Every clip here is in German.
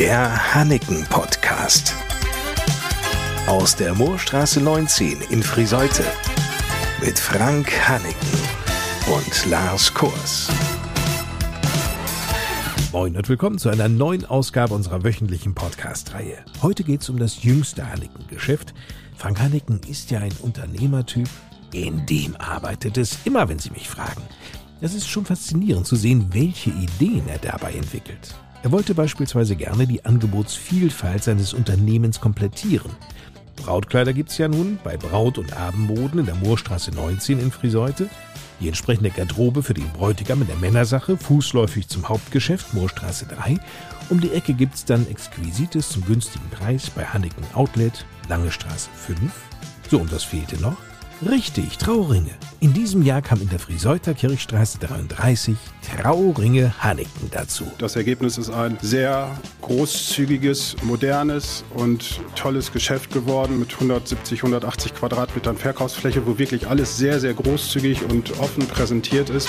Der Hanneken Podcast. Aus der Moorstraße 19 in Friseute. Mit Frank Hanneken und Lars Kurs. Moin und willkommen zu einer neuen Ausgabe unserer wöchentlichen Podcast-Reihe. Heute geht es um das jüngste Hanneken-Geschäft. Frank Hanneken ist ja ein Unternehmertyp. In dem arbeitet es immer, wenn Sie mich fragen. Es ist schon faszinierend zu sehen, welche Ideen er dabei entwickelt. Er wollte beispielsweise gerne die Angebotsvielfalt seines Unternehmens komplettieren. Brautkleider gibt's ja nun bei Braut- und Abendmoden in der Moorstraße 19 in Friseute. Die entsprechende Garderobe für den Bräutigam in der Männersache, fußläufig zum Hauptgeschäft, Moorstraße 3. Um die Ecke gibt's dann Exquisites zum günstigen Preis bei Hanneken Outlet, Lange Straße 5. So, und was fehlte noch? Richtig, Trauringe. In diesem Jahr kam in der Friseuter Kirchstraße 33 Trauringe Hanneken dazu. Das Ergebnis ist ein sehr großzügiges, modernes und tolles Geschäft geworden mit 170, 180 Quadratmetern Verkaufsfläche, wo wirklich alles sehr, sehr großzügig und offen präsentiert ist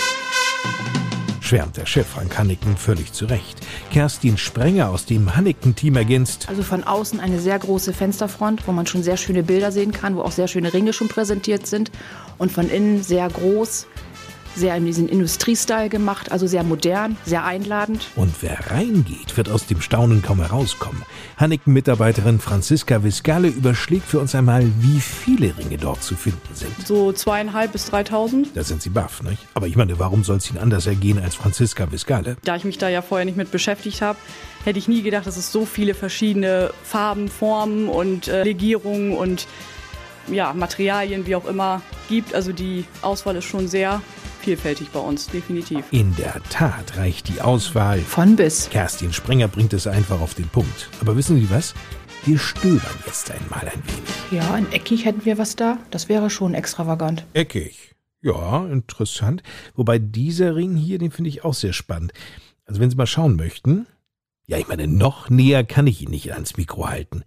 schwärmt der Chef Frank Hanneken völlig zu Recht. Kerstin Sprenger aus dem Hanneken-Team ergänzt. Also von außen eine sehr große Fensterfront, wo man schon sehr schöne Bilder sehen kann, wo auch sehr schöne Ringe schon präsentiert sind. Und von innen sehr groß, sehr in diesen Industriestyle gemacht, also sehr modern, sehr einladend. Und wer reingeht, wird aus dem Staunen kaum herauskommen. Hanneken-Mitarbeiterin Franziska Viscale überschlägt für uns einmal, wie viele Ringe dort zu finden sind. So zweieinhalb bis dreitausend. Da sind Sie baff, nicht? Aber ich meine, warum soll es Ihnen anders ergehen als Franziska Viscale? Da ich mich da ja vorher nicht mit beschäftigt habe, hätte ich nie gedacht, dass es so viele verschiedene Farben, Formen und äh, Legierungen und ja, Materialien, wie auch immer, gibt. Also die Auswahl ist schon sehr vielfältig bei uns, definitiv. In der Tat reicht die Auswahl von bis. Kerstin Sprenger bringt es einfach auf den Punkt. Aber wissen Sie was? Wir stöbern jetzt einmal ein wenig. Ja, ein eckig hätten wir was da. Das wäre schon extravagant. Eckig. Ja, interessant. Wobei dieser Ring hier, den finde ich auch sehr spannend. Also wenn Sie mal schauen möchten. Ja, ich meine, noch näher kann ich ihn nicht ans Mikro halten.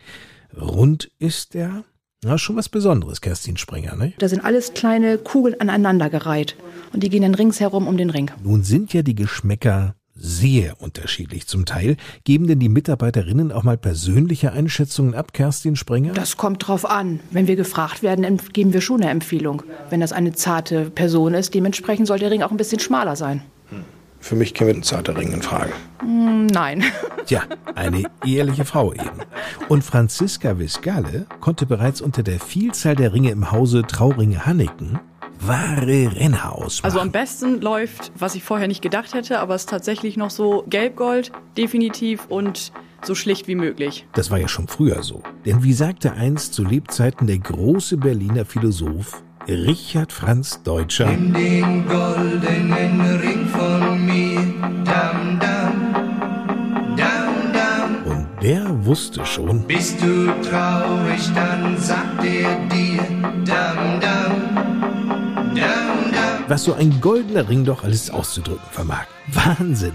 Rund ist er, ja, schon was Besonderes, Kerstin Springer, ne? Da sind alles kleine Kugeln aneinandergereiht. Und die gehen dann ringsherum um den Ring. Nun sind ja die Geschmäcker sehr unterschiedlich zum Teil. Geben denn die Mitarbeiterinnen auch mal persönliche Einschätzungen ab, Kerstin Springer? Das kommt drauf an. Wenn wir gefragt werden, geben wir schon eine Empfehlung. Wenn das eine zarte Person ist, dementsprechend soll der Ring auch ein bisschen schmaler sein. Hm. Für mich käme ein zarter Ring in Frage. Mm, nein. Tja, eine ehrliche Frau eben. Und Franziska Viscale konnte bereits unter der Vielzahl der Ringe im Hause Trauringe Hanneken wahre Renner ausmachen. Also am besten läuft, was ich vorher nicht gedacht hätte, aber es ist tatsächlich noch so Gelbgold, definitiv und so schlicht wie möglich. Das war ja schon früher so. Denn wie sagte einst zu Lebzeiten der große Berliner Philosoph Richard Franz Deutscher. In den goldenen wusste schon. Bist du traurig, dann sagt er dir, dam, dam, dam. Was so ein goldener Ring doch alles auszudrücken vermag. Wahnsinn.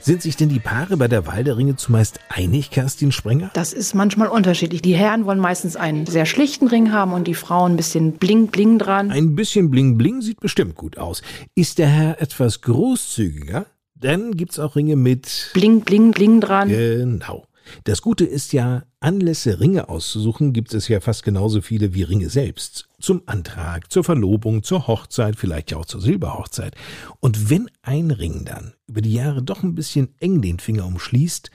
Sind sich denn die Paare bei der Wahl der Ringe zumeist einig, Kerstin Sprenger? Das ist manchmal unterschiedlich. Die Herren wollen meistens einen sehr schlichten Ring haben und die Frauen ein bisschen Bling-Bling dran. Ein bisschen Bling-Bling sieht bestimmt gut aus. Ist der Herr etwas großzügiger? Dann gibt's auch Ringe mit Bling-Bling-Bling dran. Genau. Das Gute ist ja, Anlässe Ringe auszusuchen, gibt es ja fast genauso viele wie Ringe selbst. Zum Antrag, zur Verlobung, zur Hochzeit, vielleicht ja auch zur Silberhochzeit. Und wenn ein Ring dann über die Jahre doch ein bisschen eng den Finger umschließt,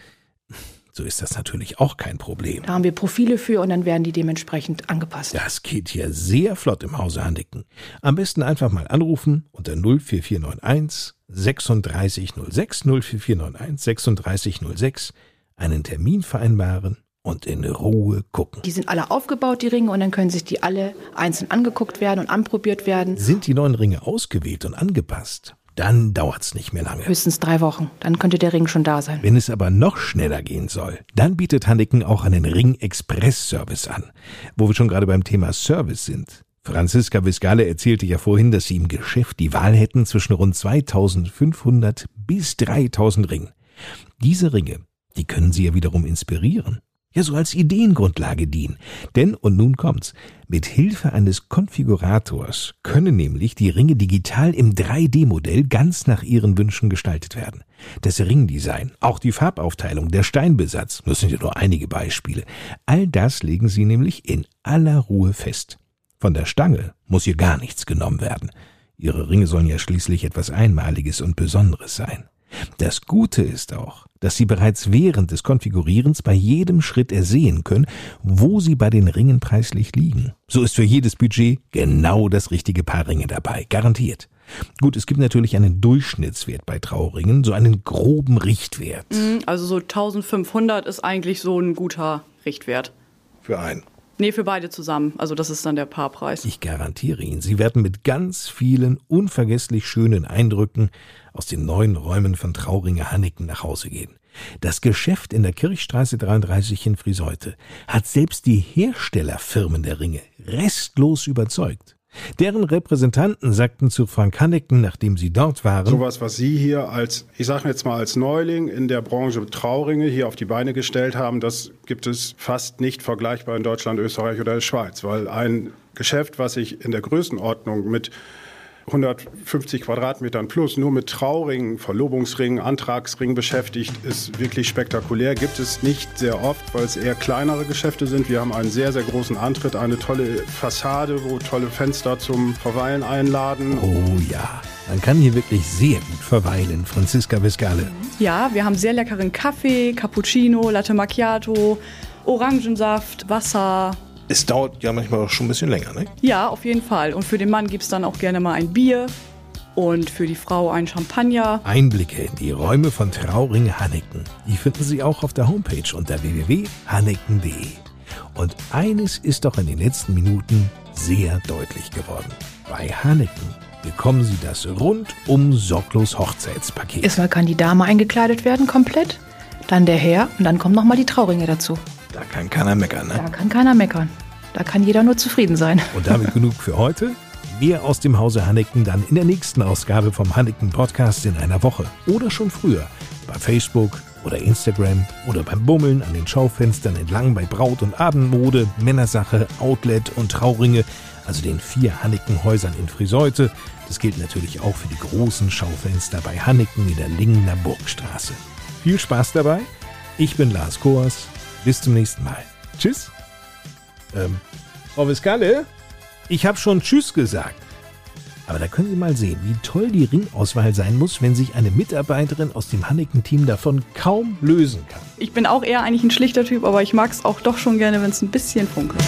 so ist das natürlich auch kein Problem. Da haben wir Profile für und dann werden die dementsprechend angepasst. Das geht hier sehr flott im Hause Handicken. Am besten einfach mal anrufen unter 04491 3606 04491 3606 einen Termin vereinbaren und in Ruhe gucken. Die sind alle aufgebaut, die Ringe, und dann können sich die alle einzeln angeguckt werden und anprobiert werden. Sind die neuen Ringe ausgewählt und angepasst? Dann dauert's nicht mehr lange. Höchstens drei Wochen. Dann könnte der Ring schon da sein. Wenn es aber noch schneller gehen soll, dann bietet Hanneken auch einen Ring-Express-Service an. Wo wir schon gerade beim Thema Service sind. Franziska Viscale erzählte ja vorhin, dass sie im Geschäft die Wahl hätten zwischen rund 2500 bis 3000 Ringen. Diese Ringe die können Sie ja wiederum inspirieren. ja so als Ideengrundlage dienen. Denn, und nun kommt's, mit Hilfe eines Konfigurators können nämlich die Ringe digital im 3D-Modell ganz nach ihren Wünschen gestaltet werden. Das Ringdesign, auch die Farbaufteilung, der Steinbesatz, das sind ja nur einige Beispiele, all das legen sie nämlich in aller Ruhe fest. Von der Stange muss hier gar nichts genommen werden. Ihre Ringe sollen ja schließlich etwas Einmaliges und Besonderes sein. Das Gute ist auch, dass Sie bereits während des Konfigurierens bei jedem Schritt ersehen können, wo Sie bei den Ringen preislich liegen. So ist für jedes Budget genau das richtige Paar Ringe dabei, garantiert. Gut, es gibt natürlich einen Durchschnittswert bei Trauringen, so einen groben Richtwert. Mhm, also so 1500 ist eigentlich so ein guter Richtwert. Für einen. Nee, für beide zusammen. Also das ist dann der Paarpreis. Ich garantiere Ihnen, Sie werden mit ganz vielen unvergesslich schönen Eindrücken aus den neuen Räumen von Trauringe Hanniken nach Hause gehen. Das Geschäft in der Kirchstraße 33 in Friseute hat selbst die Herstellerfirmen der Ringe restlos überzeugt. Deren Repräsentanten sagten zu Frank Hanneken, nachdem sie dort waren, sowas, was Sie hier als, ich sage jetzt mal als Neuling in der Branche Trauringe hier auf die Beine gestellt haben, das gibt es fast nicht vergleichbar in Deutschland, Österreich oder der Schweiz, weil ein Geschäft, was sich in der Größenordnung mit 150 Quadratmetern plus nur mit Trauringen, Verlobungsringen, Antragsringen beschäftigt, ist wirklich spektakulär. Gibt es nicht sehr oft, weil es eher kleinere Geschäfte sind. Wir haben einen sehr, sehr großen Antritt, eine tolle Fassade, wo tolle Fenster zum Verweilen einladen. Oh ja, man kann hier wirklich sehr gut verweilen, Franziska Vescale. Ja, wir haben sehr leckeren Kaffee, Cappuccino, Latte Macchiato, Orangensaft, Wasser, es dauert ja manchmal auch schon ein bisschen länger, ne? Ja, auf jeden Fall. Und für den Mann gibt es dann auch gerne mal ein Bier und für die Frau ein Champagner. Einblicke in die Räume von Trauring Hanneken. Die finden Sie auch auf der Homepage unter www.hanneken.de. Und eines ist doch in den letzten Minuten sehr deutlich geworden. Bei Hanneken bekommen Sie das rundum sorglos Hochzeitspaket. Erstmal kann die Dame eingekleidet werden komplett, dann der Herr und dann kommen nochmal die Trauringe dazu. Da kann keiner meckern, ne? Da kann keiner meckern. Da kann jeder nur zufrieden sein. Und damit genug für heute. Mehr aus dem Hause Hanneken dann in der nächsten Ausgabe vom Hanneken Podcast in einer Woche. Oder schon früher. Bei Facebook oder Instagram oder beim Bummeln an den Schaufenstern entlang bei Braut- und Abendmode, Männersache, Outlet und Trauringe, also den vier Hanneken-Häusern in Friseute. Das gilt natürlich auch für die großen Schaufenster bei Hanneken in der Lingener Burgstraße. Viel Spaß dabei. Ich bin Lars Koers. Bis zum nächsten Mal. Tschüss. Ähm, Frau Viscale, ich habe schon Tschüss gesagt. Aber da können Sie mal sehen, wie toll die Ringauswahl sein muss, wenn sich eine Mitarbeiterin aus dem Hanneken-Team davon kaum lösen kann. Ich bin auch eher eigentlich ein schlichter Typ, aber ich mag es auch doch schon gerne, wenn es ein bisschen funkelt.